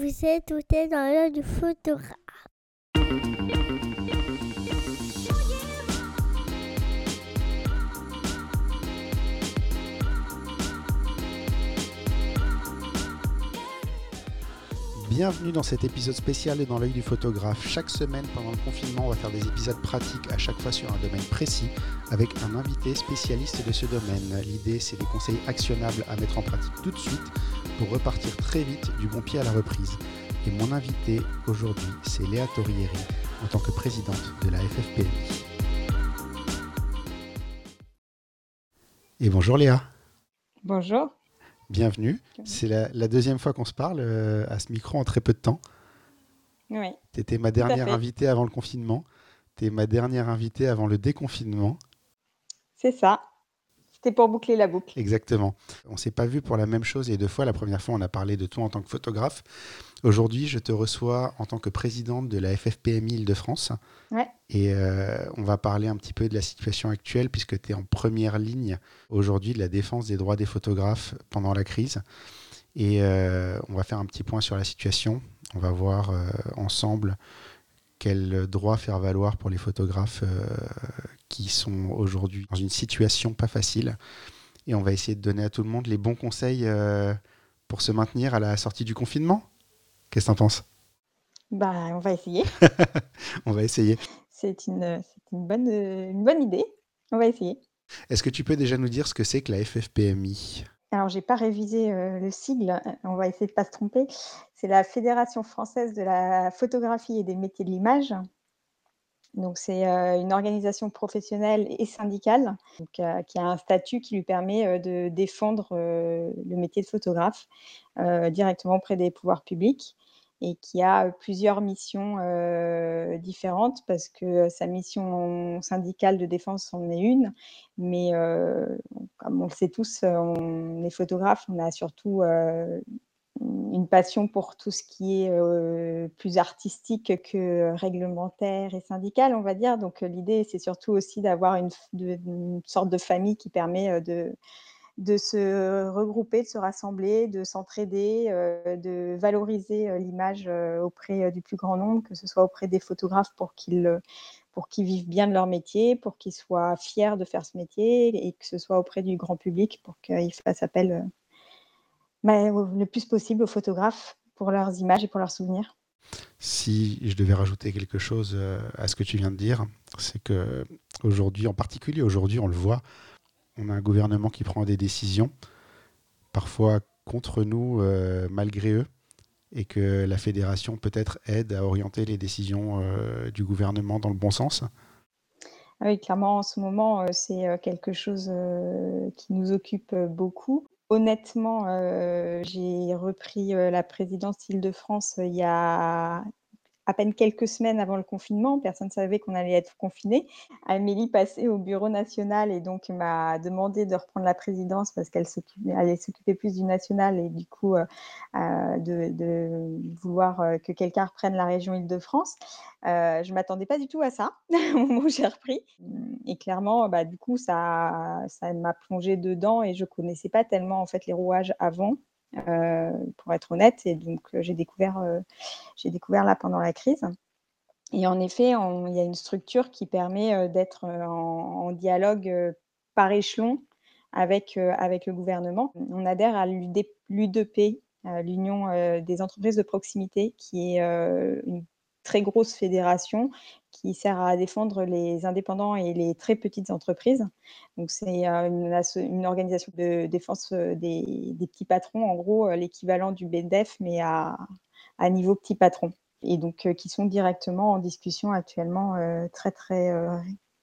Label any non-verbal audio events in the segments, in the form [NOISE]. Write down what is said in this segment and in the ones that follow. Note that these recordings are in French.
Vous êtes tout dans l'œil du photographe. Bienvenue dans cet épisode spécial de Dans l'œil du photographe. Chaque semaine pendant le confinement, on va faire des épisodes pratiques à chaque fois sur un domaine précis avec un invité spécialiste de ce domaine. L'idée, c'est des conseils actionnables à mettre en pratique tout de suite pour repartir très vite du bon pied à la reprise. Et mon invité aujourd'hui, c'est Léa Torrieri en tant que présidente de la FFPMI. Et bonjour Léa. Bonjour. Bienvenue. C'est la, deuxième fois qu'on se parle euh, à ce micro en très peu de temps. Oui. Tu étais ma dernière invitée avant le confinement. Tu es ma dernière invitée avant le déconfinement. C'est ça. C'était pour boucler la boucle. Exactement. On ne s'est pas vu pour la même chose et deux fois. La première fois, on a parlé de toi en tant que photographe. Aujourd'hui, je te reçois en tant que présidente de la FFPMI Île-de-France. Ouais. Et euh, on va parler un petit peu de la situation actuelle, puisque tu es en première ligne aujourd'hui de la défense des droits des photographes pendant la crise. Et euh, on va faire un petit point sur la situation. On va voir euh, ensemble quel droit faire valoir pour les photographes qui sont aujourd'hui dans une situation pas facile. Et on va essayer de donner à tout le monde les bons conseils euh, pour se maintenir à la sortie du confinement. Qu'est-ce que tu en penses? Bah, On va essayer. [LAUGHS] on va essayer. C'est une, une, bonne, une bonne idée. On va essayer. Est-ce que tu peux déjà nous dire ce que c'est que la FFPMI alors, j'ai pas révisé euh, le sigle, on va essayer de pas se tromper. C'est la Fédération française de la photographie et des métiers de l'image. Donc, c'est une organisation professionnelle et syndicale qui a un statut qui lui permet de défendre le métier de photographe directement auprès des pouvoirs publics et qui a plusieurs missions différentes parce que sa mission syndicale de défense en est une, mais comme on le sait tous, les photographes, on a surtout une passion pour tout ce qui est euh, plus artistique que réglementaire et syndical, on va dire. Donc euh, l'idée, c'est surtout aussi d'avoir une, sorte de famille qui permet euh, de, se regrouper, de se rassembler, de s'entraider, de valoriser l'image auprès du plus grand nombre, que ce soit auprès des photographes pour qu'ils pour qu'ils vivent bien de leur métier, pour qu'ils soient fiers de faire ce métier, et que ce soit auprès du grand public pour qu'ils fassent appel le plus possible aux photographes pour leurs images et pour leurs souvenirs. Si je devais rajouter quelque chose euh, à ce que tu viens de dire, c'est que aujourd'hui, en particulier aujourd'hui, on le voit, on a un gouvernement qui prend des décisions, parfois contre nous, euh, malgré eux, et que la fédération peut-être aide à orienter les décisions euh, du gouvernement dans le bon sens. Ah oui, clairement, en ce moment, c'est quelque chose qui nous occupe beaucoup. Honnêtement, euh, j'ai repris, euh, la présidence Île-de-France, euh, il y a à peine quelques semaines avant le confinement, personne ne savait qu'on allait être confiné. Amélie passait au bureau national et donc m'a demandé de reprendre la présidence parce qu'elle allait s'occuper plus du national et du coup euh, euh, de, vouloir euh, que quelqu'un reprenne la région Île-de-France. je ne m'attendais pas du tout à ça [LAUGHS] au moment où j'ai repris. Et clairement, bah, du coup, ça, ça m'a plongé dedans et je ne connaissais pas tellement en fait les rouages avant. Euh, pour être honnête. Et donc, euh, j'ai découvert, euh, j'ai découvert là pendant la crise. Et en effet, il y a une structure qui permet d'être en, dialogue par échelon avec, avec le gouvernement. On adhère à l'UDP, l'Union des entreprises de proximité, qui est une très grosse fédération qui sert à défendre les indépendants et les très petites entreprises. Donc, c'est euh, une, organisation de défense euh, des, petits patrons, en gros, euh, l'équivalent du BEDEF, mais à, niveau petit patron. Et donc, qui sont directement en discussion actuellement très, très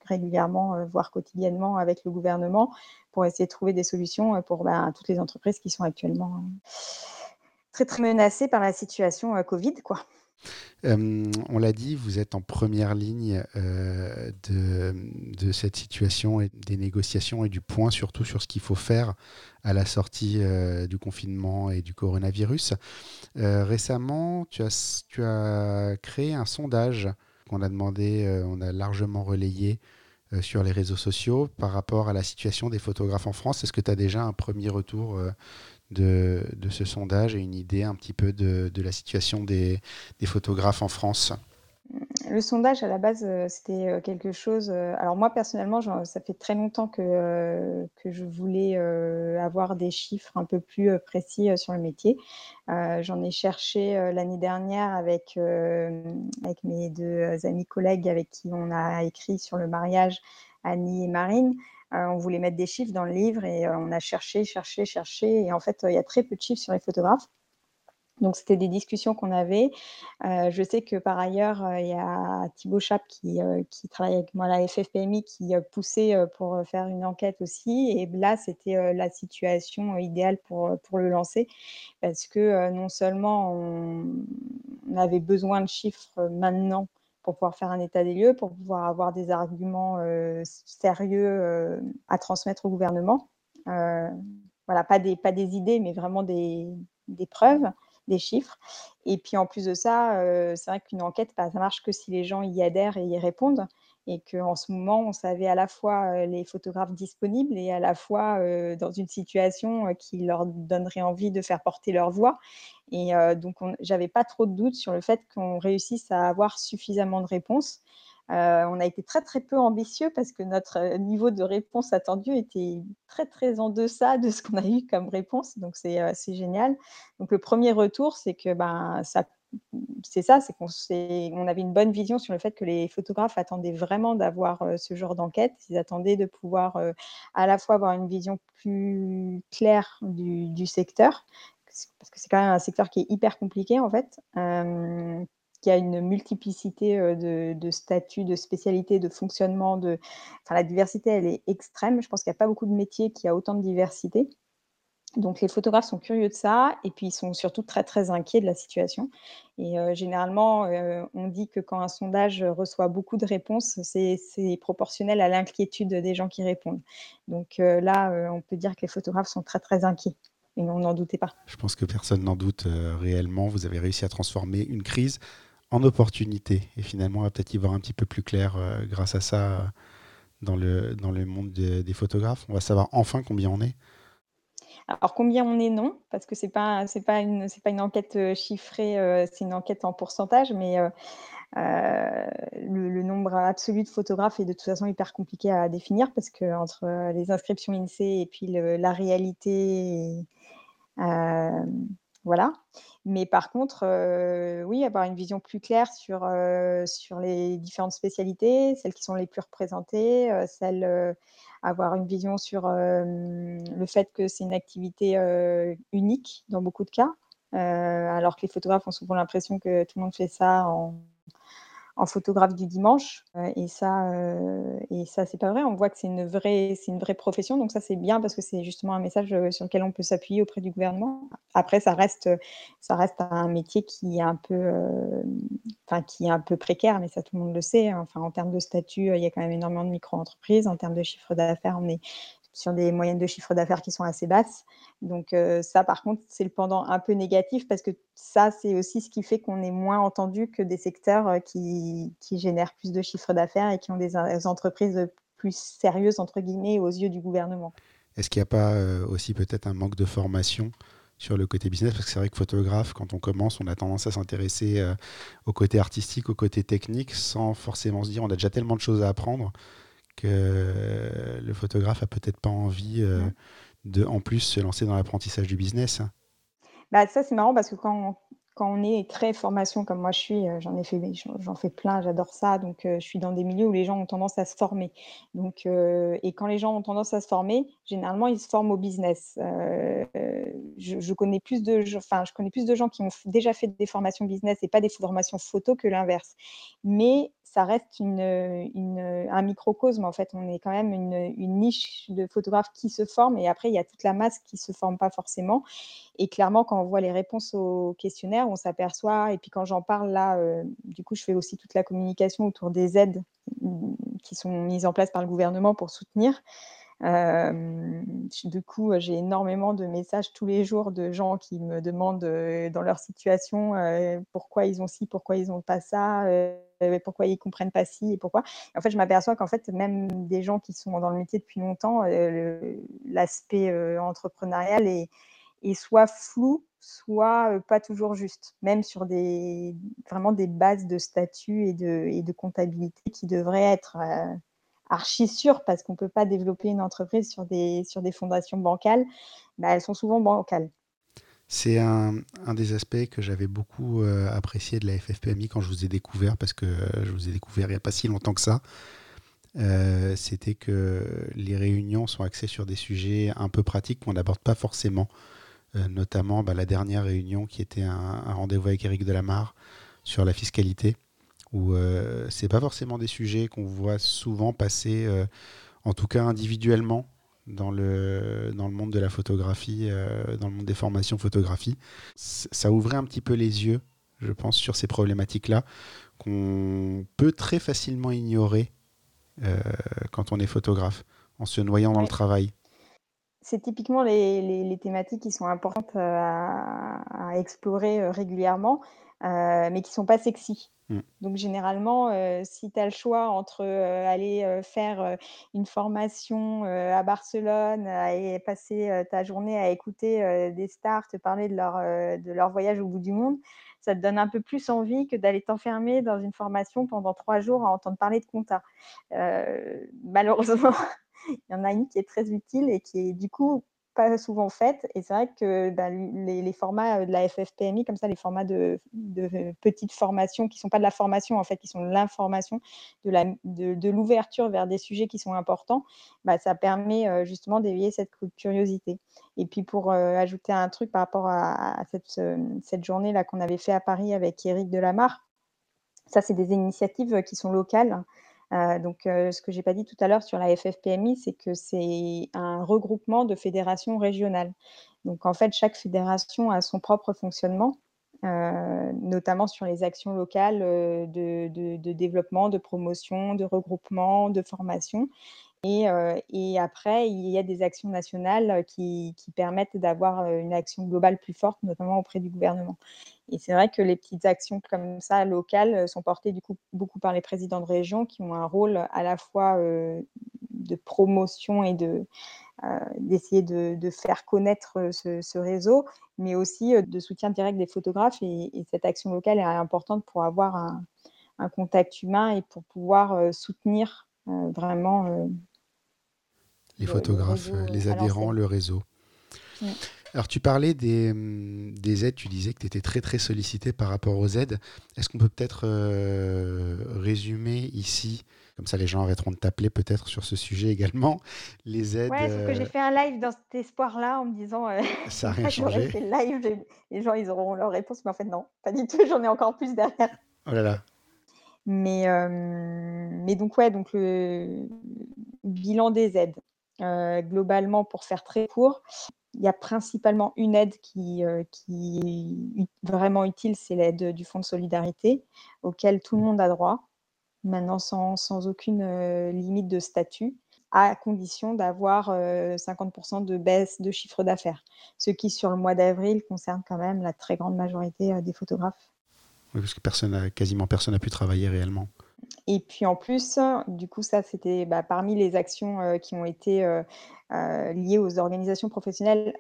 régulièrement, voire quotidiennement avec le gouvernement pour essayer de trouver des solutions pour ben, toutes les entreprises qui sont actuellement très, très menacées par la situation Covid, quoi. Euh, on l'a dit, vous êtes en première ligne euh, de, cette situation et des négociations et du point surtout sur ce qu'il faut faire à la sortie euh, du confinement et du coronavirus. récemment, tu as, tu as créé un sondage qu'on a demandé, on a largement relayé sur les réseaux sociaux par rapport à la situation des photographes en France. Est-ce que tu as déjà un premier retour de, ce sondage et une idée un petit peu de, la situation des photographes en France le sondage, à la base, euh, c'était euh, quelque chose. Euh, alors, moi, personnellement, ça fait très longtemps que, je voulais avoir des chiffres un peu plus précis sur le métier. J'en ai cherché l'année dernière avec mes deux amis collègues avec qui on a écrit sur le mariage, Annie et Marine. On voulait mettre des chiffres dans le livre et on a cherché, cherché, cherché. Et en fait, il y a très peu de chiffres sur les photographes. Donc, c'était des discussions qu'on avait. Euh, je sais que par ailleurs, euh, il y a Thibaut Chap qui, euh, qui travaille avec moi à la FFPMI qui poussait pour faire une enquête aussi. Et là, c'était la situation idéale pour, pour le lancer parce que non seulement on, avait besoin de chiffres maintenant pour pouvoir faire un état des lieux, pour pouvoir avoir des arguments sérieux à transmettre au gouvernement. voilà, pas des, pas des idées, mais vraiment des, des preuves des chiffres. Et puis en plus de ça, euh, c'est vrai qu'une enquête, bah, ça marche que si les gens y adhèrent et y répondent. Et qu'en ce moment, on savait à la fois euh, les photographes disponibles et à la fois euh, dans une situation qui leur donnerait envie de faire porter leur voix. Et donc, j'avais pas trop de doutes sur le fait qu'on réussisse à avoir suffisamment de réponses. Euh, on a été très très peu ambitieux parce que notre euh, niveau de réponse attendu était très très en deçà de ce qu'on a eu comme réponse. Donc c'est euh, génial. Donc le premier retour, c'est que ben, ça c'est ça, c'est qu'on on avait une bonne vision sur le fait que les photographes attendaient vraiment d'avoir ce genre d'enquête. Ils attendaient de pouvoir à la fois avoir une vision plus claire du, secteur, parce que c'est quand même un secteur qui est hyper compliqué en fait, il y a une multiplicité de, statuts, de spécialités, de fonctionnement. De... Enfin, la diversité, elle est extrême. Je pense qu'il n'y a pas beaucoup de métiers qui a autant de diversité. Donc les photographes sont curieux de ça et puis ils sont surtout très très inquiets de la situation. Et généralement, on dit que quand un sondage reçoit beaucoup de réponses, c'est proportionnel à l'inquiétude des gens qui répondent. Donc là, on peut dire que les photographes sont très très inquiets. Et on n'en doutait pas. Je pense que personne n'en doute réellement. Vous avez réussi à transformer une crise en opportunité. Et finalement, on va peut-être y voir un petit peu plus clair euh, grâce à ça euh, dans, le, dans le monde des photographes. On va savoir enfin combien on est. Alors combien on est, non, parce que ce n'est pas, c'est pas, une, pas une enquête euh, chiffrée, c'est une enquête en pourcentage, mais le, nombre absolu de photographes est de toute façon hyper compliqué à définir, parce que entre les inscriptions INSEE et puis la réalité, voilà. Mais par contre, euh, oui, avoir une vision plus claire sur, euh, sur les différentes spécialités, celles qui sont les plus représentées, euh, celles, avoir une vision sur le fait que c'est une activité unique dans beaucoup de cas, alors que les photographes ont souvent l'impression que tout le monde fait ça en, en photographe du dimanche. Euh, et ça, euh, et ça c'est pas vrai. On voit que c'est une vraie, c'est une vraie profession. Donc ça, c'est bien parce que c'est justement un message euh, sur lequel on peut s'appuyer auprès du gouvernement. Après, ça reste, ça reste un métier qui est un peu, qui est un peu précaire, mais ça, tout le monde le sait. Enfin, en termes de statut, il y a quand même énormément de micro-entreprises. En termes de chiffre d'affaires, on est sur des moyennes de chiffre d'affaires qui sont assez basses. Donc euh, ça, par contre, c'est le pendant un peu négatif parce que ça, c'est aussi ce qui fait qu'on est moins entendu que des secteurs euh, qui, génèrent plus de chiffre d'affaires et qui ont des, entreprises plus sérieuses, entre guillemets, aux yeux du gouvernement. Est-ce qu'il n'y a pas euh, aussi peut-être un manque de formation sur le côté business? Parce que c'est vrai que photographe, quand on commence, on a tendance à s'intéresser au côté artistique, au côté technique, sans forcément se dire on a déjà tellement de choses à apprendre que le photographe a peut-être pas envie euh, de, en plus, se lancer dans l'apprentissage du business. Bah, ça, c'est marrant parce que quand, quand on est très formation comme moi je suis, euh, j'en ai fait, j'en fais plein, j'adore ça. Donc, euh, je suis dans des milieux où les gens ont tendance à se former. Donc, et quand les gens ont tendance à se former, généralement, ils se forment au business. je, connais plus de, enfin, je connais plus de gens qui ont déjà fait des formations business et pas des formations photo que l'inverse. Mais ça reste une, un microcosme. En fait, on est quand même une, niche de photographes qui se forment et après, il y a toute la masse qui ne se forme pas forcément. Et clairement, quand on voit les réponses aux questionnaires, on s'aperçoit, et puis quand j'en parle là, euh, du coup, je fais aussi toute la communication autour des aides mmh, qui sont mises en place par le gouvernement pour soutenir. Euh, du coup, j'ai énormément de messages tous les jours de gens qui me demandent euh, dans leur situation pourquoi ils ont ci, pourquoi ils n'ont pas ça, pourquoi ils ne comprennent pas ci et pourquoi. en fait, je m'aperçois qu'en fait, même des gens qui sont dans le métier depuis longtemps, l'aspect entrepreneurial est, est soit flou, soit pas toujours juste, même sur des, vraiment des bases de statut et de, et de comptabilité qui devraient être archi sûres parce qu'on ne peut pas développer une entreprise sur des, sur des fondations bancales. Bah, elles sont souvent bancales. C'est un, un, des aspects que j'avais beaucoup apprécié de la FFPMI quand je vous ai découvert, parce que je vous ai découvert il n'y a pas si longtemps que ça. Euh, c'était que les réunions sont axées sur des sujets un peu pratiques qu'on n'aborde pas forcément, euh, notamment bah, la dernière réunion qui était un, rendez-vous avec Eric Delamarre sur la fiscalité, où euh, c'est pas forcément des sujets qu'on voit souvent passer, euh, en tout cas individuellement, dans le, dans le monde de la photographie, dans le monde des formations photographie. Ça ouvrait un petit peu les yeux, je pense, sur ces problématiques-là, qu'on peut très facilement ignorer euh, quand on est photographe, en se noyant dans le travail c'est typiquement les, thématiques qui sont importantes euh, à, explorer euh, régulièrement, mais qui ne sont pas sexy. Mm. Donc généralement, si tu as le choix entre aller faire une formation à Barcelone et passer ta journée à écouter des stars te parler de leur, de leur voyage au bout du monde, ça te donne un peu plus envie que d'aller t'enfermer dans une formation pendant trois jours à entendre parler de compta. Euh, malheureusement, il y en a une qui est très utile et qui est du coup pas souvent faite. Et c'est vrai que bah, les, formats de la FFPMI, comme ça, les formats de, petites formations qui ne sont pas de la formation, en fait, qui sont de l'information, de l'ouverture vers des sujets qui sont importants, bah, ça permet euh, justement d'éveiller cette curiosité. Et puis pour euh, ajouter un truc par rapport à, cette, journée-là qu'on avait fait à Paris avec Eric Delamarre, ça, c'est des initiatives qui sont locales. Euh, donc, euh, ce que j'ai pas dit tout à l'heure sur la FFPMI, c'est que c'est un regroupement de fédérations régionales. Donc, en fait, chaque fédération a son propre fonctionnement, euh, notamment sur les actions locales de, développement, de promotion, de regroupement, de formation. Et, après, il y a des actions nationales qui permettent d'avoir une action globale plus forte, notamment auprès du gouvernement. Et c'est vrai que les petites actions comme ça, locales, euh, sont portées du coup beaucoup par les présidents de région qui ont un rôle à la fois euh, de promotion et de, euh, d'essayer de, faire connaître ce, réseau, mais aussi de soutien direct des photographes. Et, cette action locale est importante pour avoir un, contact humain et pour pouvoir soutenir vraiment les photographes, les adhérents, le réseau. Alors tu parlais hum, des, aides, tu disais que tu étais très très sollicité par rapport aux aides. Est-ce qu'on peut peut-être euh, résumer ici, comme ça les gens arrêteront de t'appeler peut-être sur ce sujet également, les aides Ouais, sauf que j'ai euh, fait un live dans cet espoir-là en me disant euh, ça n'a [LAUGHS] rien changé. fait live, les gens ils auront leur réponse, mais en fait non, pas du tout, [LAUGHS] j'en ai encore plus derrière. Oh là là. Mais, mais donc ouais, donc le bilan des aides. Globalement, pour faire très court, il y a principalement une aide qui, euh, est vraiment utile, c'est l'aide du Fonds de solidarité, auquel tout le monde a droit, maintenant sans, aucune euh, limite de statut, à condition d'avoir 50% euh, de baisse de chiffre d'affaires, ce qui sur le mois d'avril concerne quand même la très grande majorité des photographes. Oui, parce que personne quasiment personne n'a pu travailler réellement. Et puis en plus, du coup, ça, c'était bah, parmi les actions qui ont été liées aux organisations professionnelles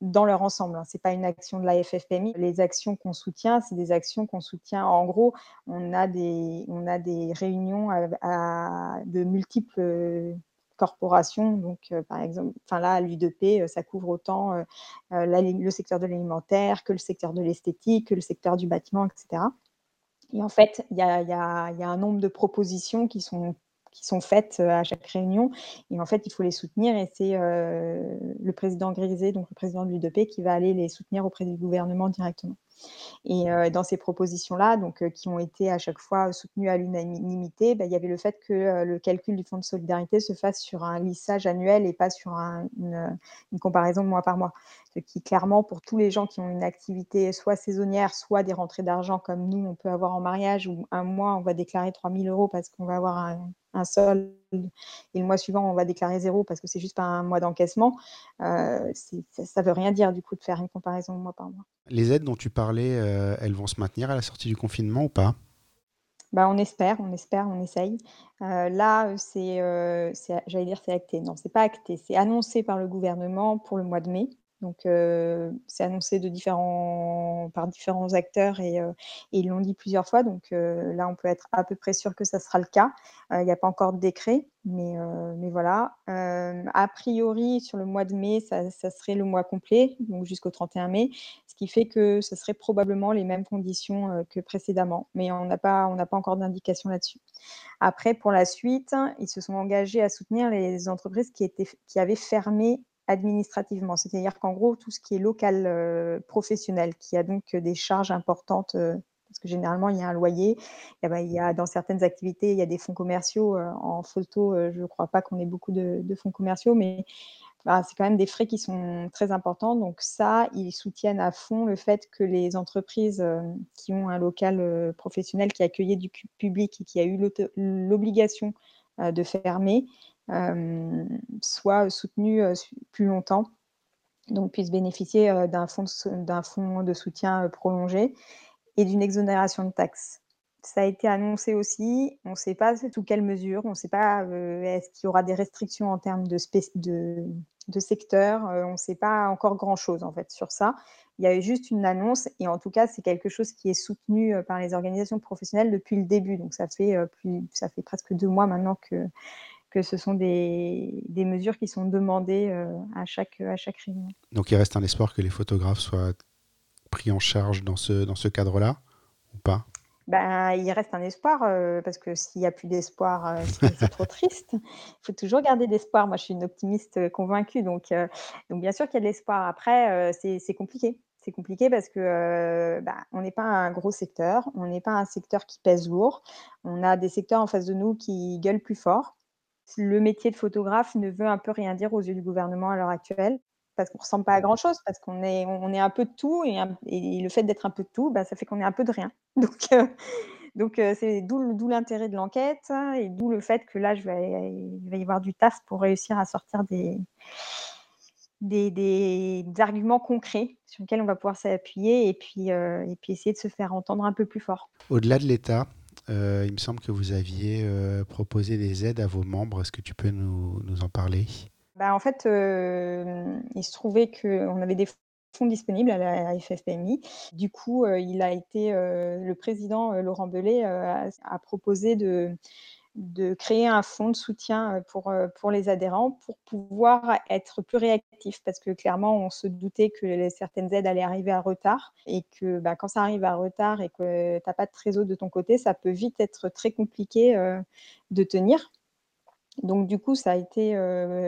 dans leur ensemble. Hein. Ce n'est pas une action de la FFPMI. Les actions qu'on soutient, c'est des actions qu'on soutient. En gros, on a des, on a des réunions de multiples corporations. Donc, par exemple, enfin là, l'U2P, ça couvre autant le secteur de l'alimentaire que le secteur de l'esthétique, que le secteur du bâtiment, etc. Et en fait, il y a, un nombre de propositions qui sont, qui sont faites euh, à chaque réunion. Et en fait, il faut les soutenir. Et c'est euh, le président Grisé, donc le président de l'UDP, qui va aller les soutenir auprès du gouvernement directement. Et euh, dans ces propositions-là, euh, qui ont été à chaque fois soutenues à l'unanimité, bah, il y avait le fait que euh, le calcul du fonds de solidarité se fasse sur un lissage annuel et pas sur une, comparaison mois par mois. Ce qui, clairement, pour tous les gens qui ont une activité soit saisonnière, soit des rentrées d'argent comme nous, on peut avoir en mariage, où un mois, on va déclarer 3 000 euros parce qu'on va avoir un, un solde et le mois suivant, on va déclarer zéro parce que c'est juste un mois d'encaissement, ça ne veut rien dire du coup de faire une comparaison mois par mois. Les aides dont tu parlais, euh, elles vont se maintenir à la sortie du confinement ou pas? Bah, on espère, on espère, on essaye. Euh, là, euh, c'est, j'allais dire, c'est acté. Non, c'est pas acté. C'est annoncé par le gouvernement pour le mois de mai. Donc, c'est annoncé par différents acteurs et ils l'ont dit plusieurs fois. Donc, là, on peut être à peu près sûr que ça sera le cas. il n'y a pas encore de décret, mais voilà. a priori, sur le mois de mai, ça serait le mois complet, donc jusqu'au 31 mai, ce qui fait que ce serait probablement les mêmes conditions, que précédemment, mais on n'a pas encore d'indication là-dessus. Après, pour la suite, ils se sont engagés à soutenir les entreprises qui avaient fermé administrativement. C'est-à-dire qu'en gros, tout ce qui est local euh, professionnel, qui a donc des charges importantes, euh, parce que généralement, il y a un loyer, y a, il y a dans certaines activités, il y a des fonds commerciaux. Euh, en photo, je ne crois pas qu'on ait beaucoup de, fonds commerciaux, mais bah, c'est quand même des frais qui sont très importants. Donc ça, ils soutiennent à fond le fait que les entreprises qui ont un local professionnel qui accueillait du public et qui a eu l'obligation de fermer, euh, soit soutenu euh, plus longtemps, donc puisse bénéficier d'un fonds, fonds de soutien prolongé et d'une exonération de taxes. Ça a été annoncé aussi, on ne sait pas sous quelle mesure, on ne sait pas est-ce qu'il y aura des restrictions en termes de, de, de secteur, on ne sait pas encore grand-chose en fait sur ça. Il y a eu juste une annonce et en tout cas c'est quelque chose qui est soutenu par les organisations professionnelles depuis le début. Donc ça fait, ça fait presque deux mois maintenant que, que ce sont des, des mesures qui sont demandées euh, à, chaque, à chaque réunion. Donc il reste un espoir que les photographes soient pris en charge dans ce, dans ce cadre-là ou pas? Ben, il reste un espoir euh, parce que s'il n'y a plus d'espoir, euh, c'est trop triste. Il [LAUGHS] faut toujours garder d'espoir. Moi, je suis une optimiste convaincue, donc, donc bien sûr qu'il y a de l'espoir. Après, c'est compliqué. C'est compliqué parce que ben, on n'est pas un gros secteur, on n'est pas un secteur qui pèse lourd. On a des secteurs en face de nous qui gueulent plus fort le métier de photographe ne veut un peu rien dire aux yeux du gouvernement à l'heure actuelle, parce qu'on ne ressemble pas à grand chose, parce qu'on est, on est un peu de tout, et, le fait d'être un peu de tout, bah, ça fait qu'on est un peu de rien. [LAUGHS] Donc, euh, donc euh, c'est d'où l'intérêt de l'enquête, et d'où le fait que là, je vais, il va y avoir du taf pour réussir à sortir des, des, des, arguments concrets sur lesquels on va pouvoir s'appuyer, et, puis euh, et puis essayer de se faire entendre un peu plus fort. Au-delà de l'État, il me semble que vous aviez euh, proposé des aides à vos membres. Est-ce que tu peux nous, nous en parler? Bah, En fait, euh, il se trouvait qu'on avait des fonds disponibles à la FFPMI. Du coup, il a été, le président Laurent Belay a proposé de de créer un fonds de soutien pour, pour les adhérents pour pouvoir être plus réactifs parce que clairement, on se doutait que certaines aides allaient arriver à retard et que bah, quand ça arrive à retard et que tu n'as pas de trésor de ton côté, ça peut vite être très compliqué de tenir. Donc du coup, ça a été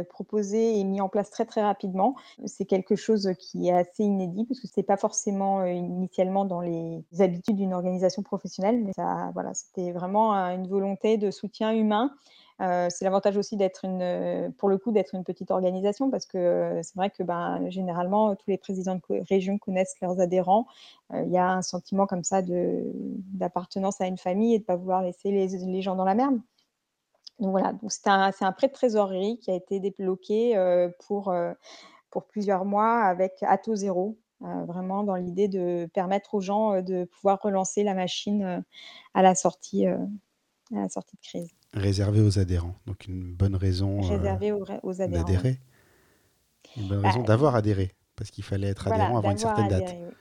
proposé et mis en place très très rapidement. C'est quelque chose qui est assez inédit parce que ce n'est pas forcément initialement dans les habitudes d'une organisation professionnelle, mais ça, voilà, c'était vraiment une volonté de soutien humain. c'est l'avantage aussi d'être une, pour le coup, d'être une petite organisation parce que c'est vrai que ben, généralement tous les présidents de région connaissent leurs adhérents. Il y a un sentiment comme ça d'appartenance à une famille et de pas vouloir laisser les gens dans la merde. Donc voilà, donc c'est un, un prêt de trésorerie qui a été débloqué euh, pour, euh, pour plusieurs mois avec à taux zéro, euh, vraiment dans l'idée de permettre aux gens de pouvoir relancer la machine à la sortie, à la sortie de crise. Réservé aux adhérents, donc une bonne raison Réservé aux, adhérents. d'adhérer. Une bonne raison bah, d'avoir adhéré, parce qu'il fallait être adhérent avant une certaine date. Oui,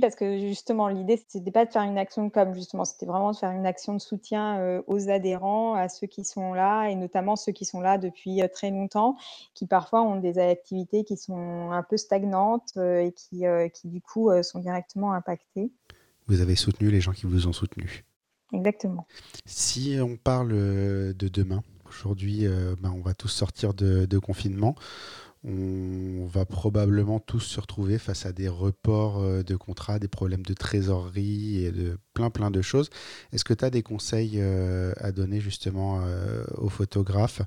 parce que justement, l'idée, c'était pas de faire une action de com, justement, c'était vraiment de faire une action de soutien aux adhérents, à ceux qui sont là, et notamment ceux qui sont là depuis très longtemps, qui parfois ont des activités qui sont un peu stagnantes et qui, qui du coup, sont directement impactées. Vous avez soutenu les gens qui vous ont soutenu. Exactement. Si on parle de demain, aujourd'hui, ben, on va tous sortir de, de confinement on va probablement tous se retrouver face à des reports euh, de contrats, des problèmes de trésorerie et de plein plein de choses. Est-ce que tu as des conseils euh, à donner justement euh, aux photographes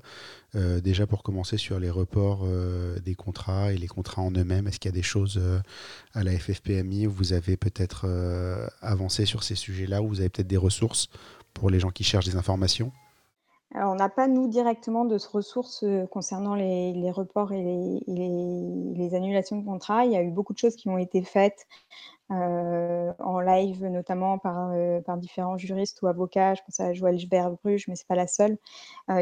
Déjà pour commencer sur les reports des contrats et les contrats en eux-mêmes, est-ce qu'il y a des choses à la FFPMI où vous avez peut-être avancé sur ces sujets-là, où vous avez peut-être des ressources pour les gens qui cherchent des informations? Alors, on n'a pas, nous, directement de ressources euh, concernant les, reports et les, les, annulations de contrats. Il y a eu beaucoup de choses qui ont été faites euh, en live, notamment par, par différents juristes ou avocats. Je pense à Joël Bruges, mais c'est pas la seule,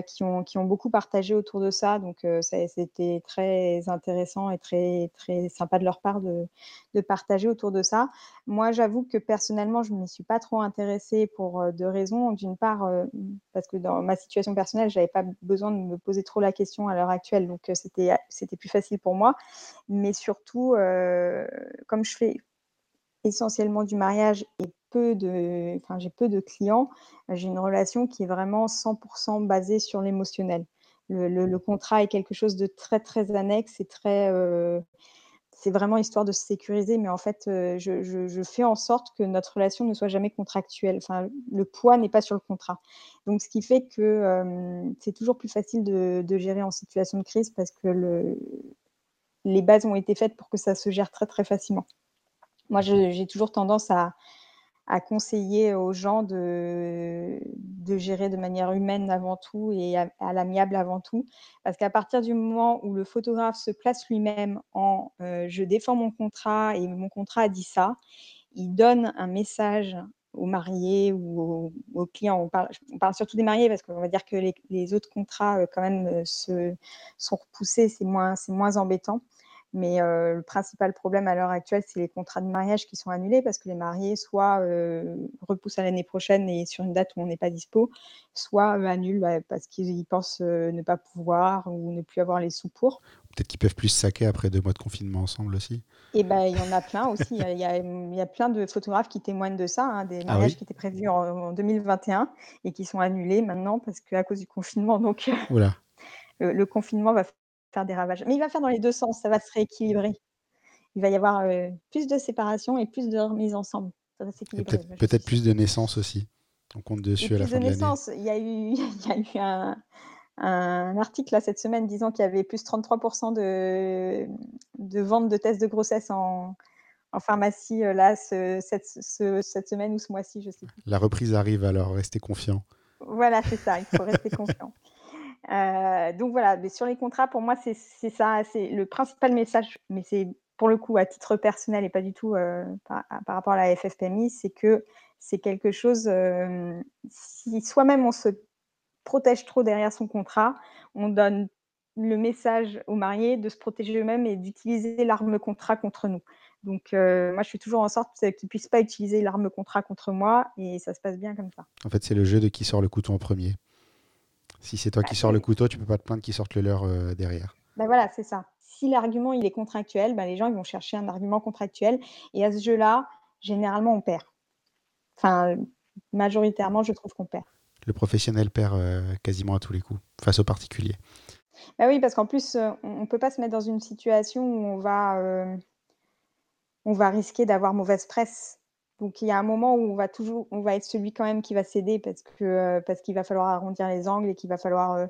qui ont qui ont beaucoup partagé autour de ça. Donc c'était très intéressant et très très sympa de leur part de de partager autour de ça. Moi, j'avoue que personnellement, je ne m'y suis pas trop intéressée pour, deux raisons. D'une part, parce que dans ma situation personnelle, j'avais pas besoin de me poser trop la question à l'heure actuelle, donc c'était plus facile pour moi. Mais surtout, comme je fais essentiellement du mariage et peu de, enfin, j'ai peu de clients, j'ai une relation qui est vraiment 100% basée sur l'émotionnel. Le contrat est quelque chose de très, très annexe et très, c'est vraiment histoire de se sécuriser, mais en fait, je je fais en sorte que notre relation ne soit jamais contractuelle. Enfin, le poids n'est pas sur le contrat. Donc ce qui fait que, c'est toujours plus facile de gérer en situation de crise parce que le les bases ont été faites pour que ça se gère très, très facilement. Moi, j'ai toujours tendance à, à conseiller aux gens de, gérer de manière humaine avant tout et à, l'amiable avant tout. Parce qu'à partir du moment où le photographe se place lui-même en euh, je défends mon contrat et mon contrat a dit ça, il donne un message aux mariés ou aux, clients. On parle, surtout des mariés parce qu'on va dire que les, les autres contrats, euh, quand même, euh, se, sont repoussés, c'est moins, moins embêtant. Mais le principal problème à l'heure actuelle, c'est les contrats de mariage qui sont annulés parce que les mariés soit repoussent à l'année prochaine et sur une date où on n'est pas dispo, soit annulent bah, parce qu'ils pensent ne pas pouvoir ou ne plus avoir les sous pour. Peut-être qu'ils peuvent plus se saquer après deux mois de confinement ensemble aussi. Et ben, il y en a plein aussi. Il y, a, plein de photographes qui témoignent de ça, hein, des ah mariages qui étaient prévus en, 2021 et qui sont annulés maintenant parce qu'à cause du confinement. Donc, le, confinement va des ravages. Mais il va faire dans les deux sens, ça va se rééquilibrer. Il va y avoir plus de séparation et plus de remise ensemble. Ça va s'équilibrer. Peut-être plus de naissances aussi. On compte dessus à la fin de, l'année. Il y a eu, [LAUGHS] il y a eu un, un article là, cette semaine disant qu'il y avait plus 33% de, de ventes de tests de grossesse en, en pharmacie là ce, cette, cette, semaine ou ce mois-ci, je sais plus. La reprise arrive alors, restez confiants. Voilà, c'est ça, il faut rester confiant. [LAUGHS] Euh, donc voilà, mais sur les contrats, pour moi, c'est ça, c'est le principal message, mais c'est pour le coup à titre personnel et pas du tout euh, par, rapport à la FFPMI, c'est que c'est quelque chose, euh, si soi-même on se protège trop derrière son contrat, on donne le message aux mariés de se protéger eux-mêmes et d'utiliser l'arme contrat contre nous. Donc, moi, je fais toujours en sorte qu'ils ne puissent pas utiliser l'arme contrat contre moi et ça se passe bien comme ça. En fait, c'est le jeu de qui sort le couteau en premier. Si c'est toi qui sors le couteau, tu peux pas te plaindre qu'ils sortent le leur euh, derrière. Ben voilà, c'est ça. Si l'argument il est contractuel, ben les gens ils vont chercher un argument contractuel et à ce jeu-là, généralement on perd. Enfin, majoritairement, je trouve qu'on perd. Le professionnel perd euh, quasiment à tous les coups face au particulier. Ben oui, parce qu'en plus, euh, on ne peut pas se mettre dans une situation où on va, on va risquer d'avoir mauvaise presse. Donc il y a un moment où on va toujours on va être celui quand même qui va céder parce que, euh, parce qu'il va falloir arrondir les angles et qu'il va falloir, euh,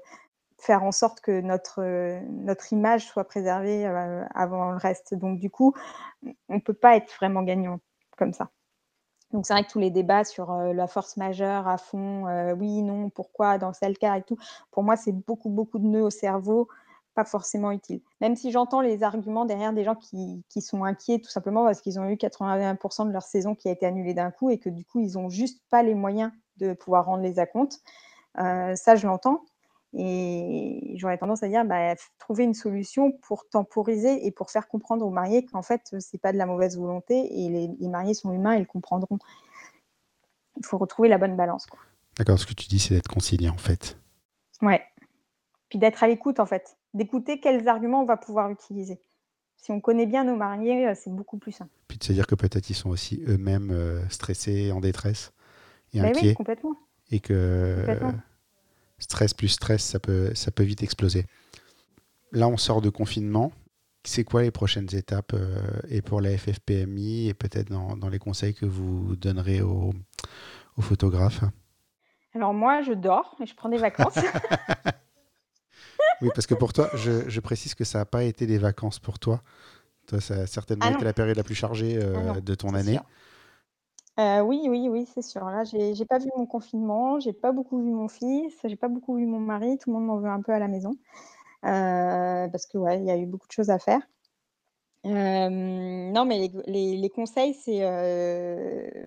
faire en sorte que notre, euh, notre image soit préservée, avant le reste. Donc du coup, on peut pas être vraiment gagnant comme ça. Donc c'est vrai que tous les débats sur, la force majeure à fond, oui, non, pourquoi, dans tel cas et tout, pour moi, c'est beaucoup, beaucoup de nœuds au cerveau pas forcément utile. Même si j'entends les arguments derrière des gens qui, qui sont inquiets tout simplement parce qu'ils ont eu 81% de leur saison qui a été annulée d'un coup et que du coup, ils n'ont juste pas les moyens de pouvoir rendre les acomptes. Euh, ça, je l'entends. Et j'aurais tendance à dire, bah, trouver une solution pour temporiser et pour faire comprendre aux mariés qu'en fait, ce n'est pas de la mauvaise volonté et les, les, mariés sont humains et ils comprendront. Il faut retrouver la bonne balance. D'accord, ce que tu dis, c'est d'être concilié en fait. Ouais. Puis d'être à l'écoute en fait d'écouter quels arguments on va pouvoir utiliser. Si on connaît bien nos mariés, euh, c'est beaucoup plus simple. Puis de se dire que peut-être ils sont aussi eux-mêmes euh, stressés, en détresse et inquiets. Oui, complètement. Et que stress plus stress, ça peut, ça peut vite exploser. Là, on sort de confinement. C'est quoi les prochaines étapes euh, et pour la FFPMI et peut-être dans, dans, les conseils que vous donnerez aux, aux photographes? Alors moi, je dors et je prends des vacances. [LAUGHS] Oui, parce que pour toi, je, précise que ça n'a pas été des vacances pour toi. Toi, ça a certainement ah été la période la plus chargée euh, ah de ton année. Euh, oui, oui, oui, c'est sûr. Là, j'ai n'ai pas vu mon confinement, j'ai pas beaucoup vu mon fils, j'ai pas beaucoup vu mon mari. Tout le monde m'en veut un peu à la maison euh, parce que ouais, il y a eu beaucoup de choses à faire. non, mais les, les conseils, c'est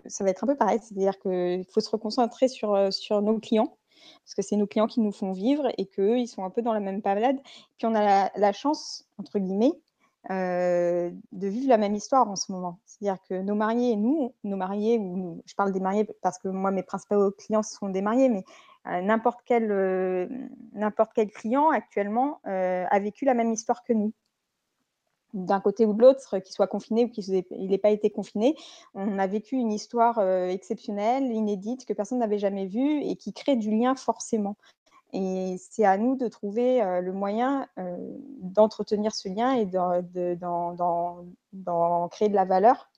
ça va être un peu pareil, c'est-à-dire qu'il faut se reconcentrer sur, sur nos clients, parce que c'est nos clients qui nous font vivre et qu'eux, ils sont un peu dans la même balade. Puis on a la «chance» entre guillemets, heu, de vivre la même histoire en ce moment. C'est-à-dire que nos mariés et nous, nos mariés ou je parle des mariés parce que moi mes principaux clients sont des mariés, mais heu, n'importe quel, heu, n'importe quel client actuellement, a vécu la même histoire que nous d'un côté ou de l'autre, qu'il soit confiné ou qu'il n'ait pas été confiné, on a vécu une histoire, heu, exceptionnelle, inédite, que personne n'avait jamais vue et qui crée du lien forcément et c'est à nous de trouver, heu, le moyen, heu, d'entretenir ce lien et d'en de créer de la valeur,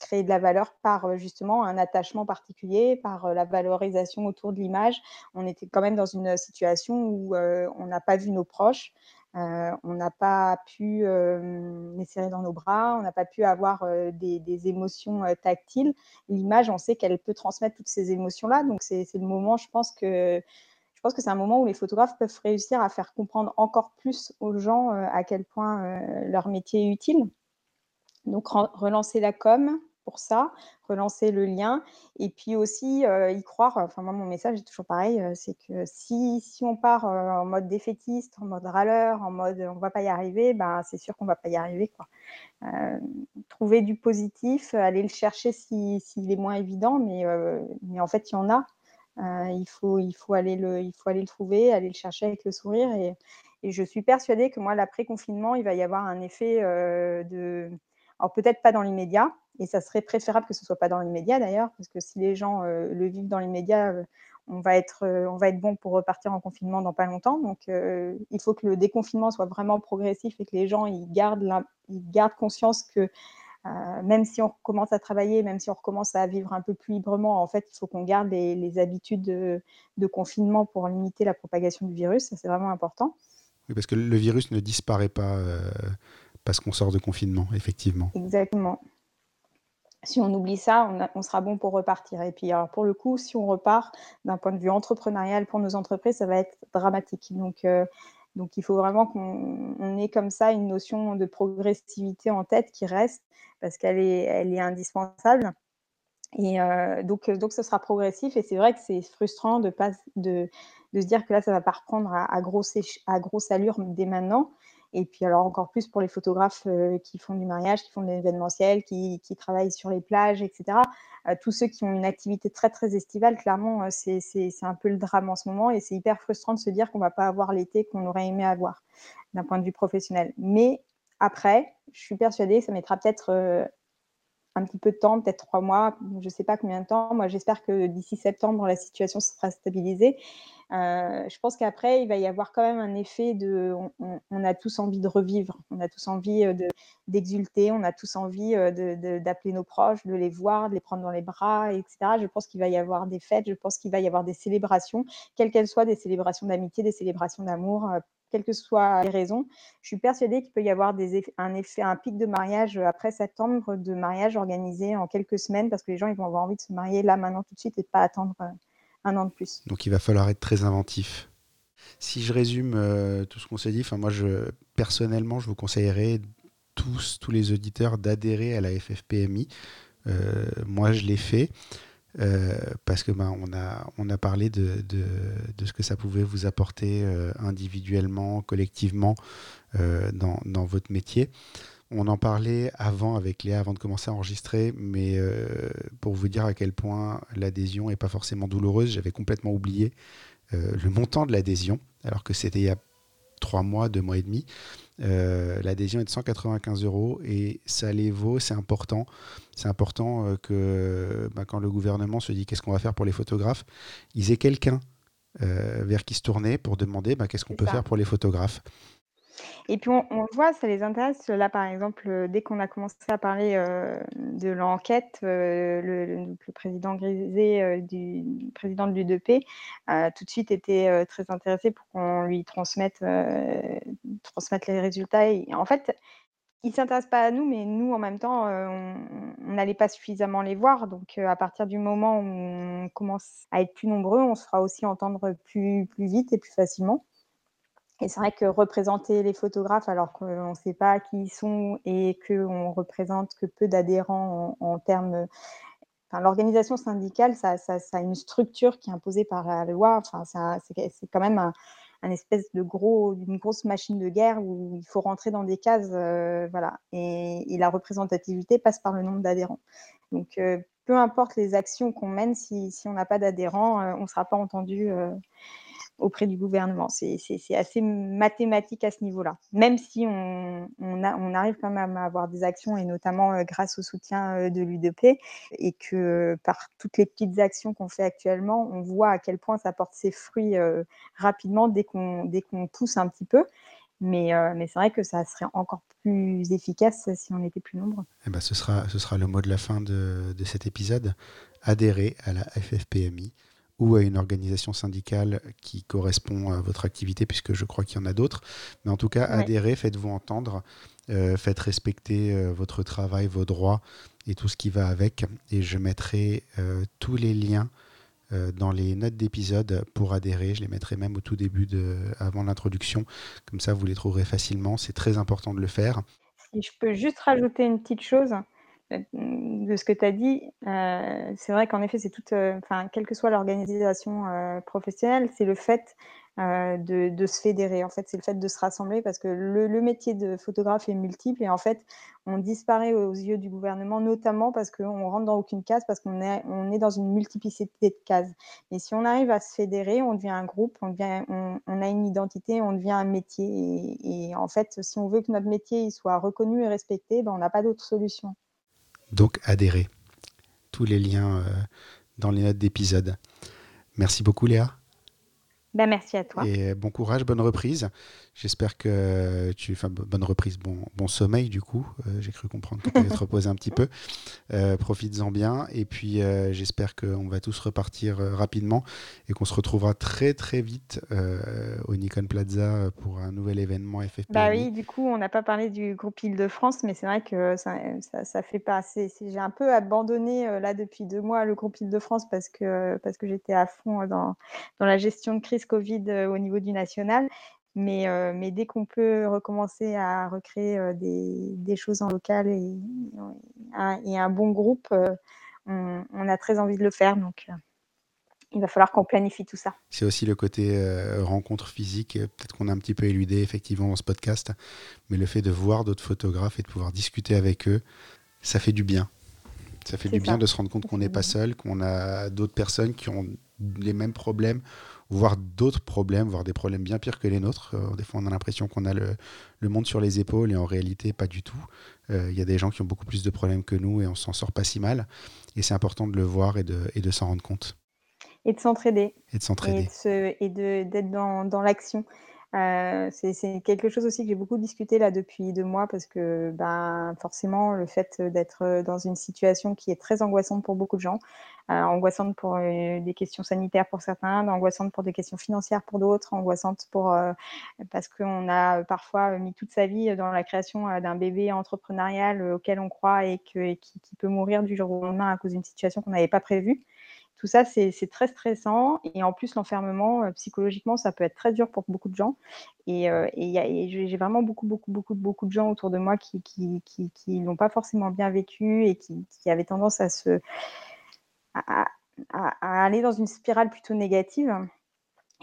créer de la valeur par, justement un attachement particulier, par, la valorisation autour de l'image. On était quand même dans une situation où, on n'a pas vu nos proches, on n'a pas pu, hem, les serrer dans nos bras, on n'a pas pu avoir, heu, des émotions, tactiles. L'image, on sait qu'elle peut transmettre toutes ces émotions-là, donc c'est le moment, je pense que je pense que c'est un moment où les photographes peuvent réussir à faire comprendre encore plus aux gens, à quel point, leur métier est utile. Donc relancer la com pour ça, relancer le lien et puis aussi, heu, y croire. Enfin moi mon message est toujours pareil, heu, c'est que si si on part, heu, en mode défaitiste, en mode râleur, en mode, on va pas y arriver, ben, c'est sûr qu'on va pas y arriver quoi. Trouver du positif, aller le chercher si s'il est moins évident, mais mais en fait il y en a. Il faut il faut aller le il faut aller le trouver, aller le chercher avec le sourire et et je suis persuadée que moi l'après confinement, il va y avoir un effet, de alors peut-être pas dans l'immédiat et ça serait préférable que ce soit pas dans l'immédiat d'ailleurs, parce que si les gens, heu, le vivent dans l'immédiat, heu, on va être, heu, on va être bon pour repartir en confinement dans pas longtemps. Donc, il faut que le déconfinement soit vraiment progressif et que les gens ils gardent ils gardent conscience que, même si on recommence à travailler, même si on recommence à vivre un peu plus librement, en fait, il faut qu'on garde les les habitudes de de confinement pour limiter la propagation du virus. Ça, c'est vraiment important. Oui, parce que le virus ne disparaît pas, parce qu'on sort de confinement, effectivement. Exactement. Si on oublie ça, on sera bon pour repartir. Et puis alors pour le coup, si on repart d'un point de vue entrepreneurial pour nos entreprises, ça va être dramatique. Donc heu, donc il faut vraiment qu'on on ait comme ça une notion de progressivité en tête qui reste parce qu'elle est indispensable. Et heu, donc heu, donc ce sera progressif. Et c'est vrai que c'est frustrant de pas de de se dire que là, ça va pas reprendre à grosse à grosse allure dès maintenant et puis alors encore plus pour les photographes, heu, qui font du mariage, qui font de l'événementiel, qui qui travaillent sur les plages et cetera. Heu, tous ceux qui ont une activité très, très estivale, clairement, heu, c'est un peu le drame en ce moment et c'est hyper frustrant de se dire qu'on va pas avoir l'été qu'on aurait aimé avoir, d'un point de vue professionnel. Mais après, je suis persuadée, ça mettra peut-être, un petit peu de temps, peut-être 3 mois, je ne sais pas combien de temps. Moi, j'espère que d'ici septembre, la situation se sera stabilisée. Heu, je pense qu'après, il va y avoir quand même un effet de on a tous envie de revivre, on a tous envie, de d'exulter, on a tous envie, de d'appeler nos proches, de les voir, de les prendre dans les bras et cetera. Je pense qu'il va y avoir des fêtes, je pense qu'il va y avoir des célébrations, quelles qu'elles soient, des célébrations d'amitié, des célébrations d'amour, quelles que soient les raisons. Je suis persuadée qu'il peut y avoir un effet un pic de mariage, heu, après septembre, de mariage organisé en quelques semaines parce que les gens, ils vont avoir envie de se marier là, maintenant, tout de suite et pas attendre, heu, 1 an de plus. Donc il va falloir être très inventif. Si je résume euh, tout ce qu'on s'est dit, moi je personnellement je vous conseillerais tous tous les auditeurs d'adhérer à la FFPMI. Euh, moi je l'ai fait euh, parce que ben on a on a parlé de, de, de ce que ça pouvait vous apporter euh, individuellement, collectivement euh, dans, dans votre métier. On en parlait avant avec Léa, avant de commencer à enregistrer, mais pour vous dire à quel point l'adhésion n'est pas forcément douloureuse, j'avais complètement oublié le montant de l'adhésion, alors que c'était il y a trois mois, deux mois et demi. Euh, l'adhésion est de 195 euros et ça les vaut, c'est important. C'est important euh, que bah, quand le gouvernement se dit qu'est-ce qu'on va faire pour les photographes, ils aient quelqu'un euh, vers qui se tourner pour demander bah, qu'est-ce qu'on peut ça. faire pour les photographes. Et puis on voit, ça les intéresse. Là, par exemple, heu, dès qu'on a commencé à parler, heu, de l'enquête, heu, le président Grisé, du président de l'U2P, heu, tout de suite était, heu, très intéressé pour qu'on lui transmette, les résultats et en fait, il s'intéresse pas à nous, mais nous, en même temps, on n'allait pas suffisamment les voir donc à partir du moment où on commence à être plus nombreux, on se fera aussi entendre plus vite et plus facilement. Et c'est vrai que représenter les photographes alors qu'on ne sait pas qui ils sont et qu'on représente que peu d'adhérents en, termes Enfin, l'organisation syndicale, ça, a une structure qui est imposée par la loi. Enfin, c'est quand même un, espèce de gros, une grosse machine de guerre où il faut rentrer dans des cases, euh, voilà. Et, la représentativité passe par le nombre d'adhérents. Donc, euh, peu importe les actions qu'on mène, si, si on n'a pas d'adhérents, euh, on ne sera pas entendu euh, auprès du gouvernement. C'est assez mathématique à ce niveau-là. Même si on, arrive quand même à avoir des actions, et notamment euh, grâce au soutien euh, de l'UDP, et que euh, par toutes les petites actions qu'on fait actuellement, on voit à quel point ça porte ses fruits rapidement dès qu'on qu pousse un petit peu. Mais, c'est vrai que ça serait encore plus efficace si on était plus nombreux. Eh ben, ce, sera, ce sera le mot de la fin de, de cet épisode. Adhérer à la FFPMI ou à une organisation syndicale qui correspond à votre activité, puisque je crois qu'il y en a d'autres. Mais en tout cas, ouais. adhérez, faites-vous entendre, euh, faites respecter euh, votre travail, vos droits et tout ce qui va avec. Et je mettrai euh, tous les liens dans les notes d'épisode pour adhérer. Je les mettrai même au tout début, de, avant l'introduction. Comme ça, vous les trouverez facilement. C'est très important de le faire. Si je peux juste rajouter une petite chose de ce que tu as dit, euh, c'est vrai qu'en effet, c'est toute, enfin, euh, quelle que soit l'organisation euh, professionnelle, c'est le fait euh, de, se fédérer. En fait, c'est le fait de se rassembler parce que le, métier de photographe est multiple et en fait, on disparaît aux yeux du gouvernement, notamment parce qu'on rentre dans aucune case, parce qu'on est, on est dans une multiplicité de cases. Et si on arrive à se fédérer, on devient un groupe, on, devient, on, on a une identité, on devient un métier. Et, et, en fait, si on veut que notre métier il soit reconnu et respecté, ben, on n'a pas d'autre solution. Donc adhérez. Tous les liens euh, dans les notes d'épisode. Merci beaucoup Léa. Ben, merci à toi. Et bon courage, bonne reprise. J'espère que tu. Enfin, bonne reprise, bon, bon sommeil du coup. Euh, J'ai cru comprendre que tu allais te [LAUGHS] reposer un petit peu. Euh, Profites-en bien. Et puis, euh, j'espère qu'on va tous repartir rapidement et qu'on se retrouvera très, très vite au Nikon Plaza pour un nouvel événement FFP. Bah oui, du coup, on n'a pas parlé du groupe Île-de-France, mais c'est vrai que ça, ça, ça, fait pas assez. J'ai un peu abandonné là depuis deux mois le groupe Île-de-France parce que, parce que j'étais à fond dans, dans la gestion de crise Covid euh, au niveau du national. Mais, euh, mais dès qu'on peut recommencer à recréer euh, des, des, choses en local et, un, et un bon groupe, euh, on, on, a très envie de le faire. Donc, il va falloir qu'on planifie tout ça. C'est aussi le côté rencontre physique, peut-être qu'on a un petit peu éludé effectivement dans ce podcast, mais le fait de voir d'autres photographes et de pouvoir discuter avec eux, ça fait du bien. Ça fait du bien de se rendre compte qu'on n'est pas seul, qu'on a d'autres personnes qui ont les mêmes problèmes voire d'autres problèmes, voire des problèmes bien pires que les nôtres. Euh, des fois, on a l'impression qu'on a le, le, monde sur les épaules et en réalité, pas du tout. Il euh, y a des gens qui ont beaucoup plus de problèmes que nous et on s'en sort pas si mal. Et c'est important de le voir et de, et de s'en rendre compte. Et de s'entraider. Et de s'entraider. Et d'être dans, dans l'action. Euh, c'est quelque chose aussi que j'ai beaucoup discuté là depuis deux mois parce que ben, forcément le fait d'être dans une situation qui est très angoissante pour beaucoup de gens, euh, angoissante pour euh, des questions sanitaires pour certains, angoissante pour des questions financières pour d'autres, angoissante pour parce qu'on a parfois mis toute sa vie dans la création d'un bébé entrepreneurial auquel on croit et, qui, peut mourir du jour au lendemain à cause d'une situation qu'on n'avait pas prévue tout ça, c'est très stressant. Et en plus, l'enfermement, euh, psychologiquement, ça peut être très dur pour beaucoup de gens. Et, euh, et, j'ai vraiment beaucoup, beaucoup, beaucoup, beaucoup de gens autour de moi qui qui, qui, qui l'ont pas forcément bien vécu et qui, qui avaient tendance à se à, aller dans une spirale plutôt négative.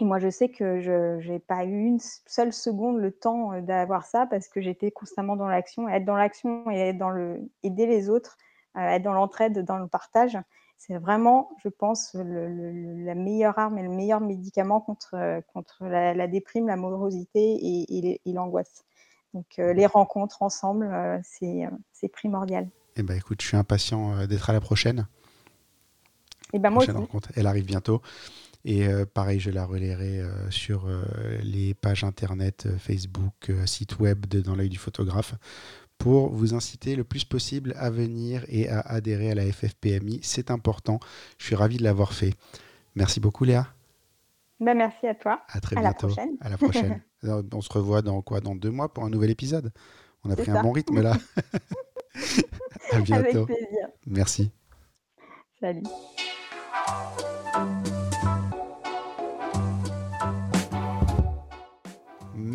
Et moi, je sais que je n'ai pas eu une seule seconde le temps euh, d'avoir ça parce que j'étais constamment dans l'action. Être dans l'action et dans le, aider les autres, être dans l'entraide, dans le partage, c'est vraiment, je pense, le, le, la meilleure arme et le meilleur médicament contre, contre la, la déprime, la morosité et, et, et l'angoisse. Donc, euh, les rencontres ensemble, euh, c'est primordial. Eh ben, écoute, je suis impatient euh, d'être à la prochaine. Eh ben, moi prochaine aussi. rencontre, elle arrive bientôt. Et euh, pareil, je la relayerai euh, sur euh, les pages internet, Facebook, site web de Dans l'œil du photographe pour vous inciter le plus possible à venir et à adhérer à la FFPMI. C'est important. Je suis ravi de l'avoir fait. Merci beaucoup, Léa. Ben, merci à toi. À très à bientôt. La prochaine. À la prochaine. [LAUGHS] On se revoit dans quoi? Dans deux mois pour un nouvel épisode? On a pris ça. un bon rythme là. [LAUGHS] [LAUGHS] à bientôt. Avec plaisir. Merci. Salut.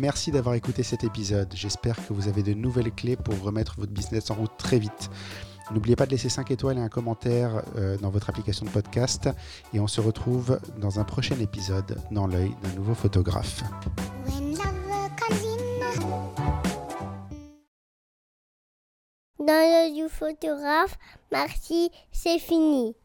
Merci d'avoir écouté cet épisode. J'espère que vous avez de nouvelles clés pour remettre votre business en route très vite. N'oubliez pas de laisser 5 étoiles et un commentaire euh, dans votre application de podcast. Et on se retrouve dans un prochain épisode dans l'œil d'un nouveau photographe. Dans l'œil du photographe, merci, c'est fini.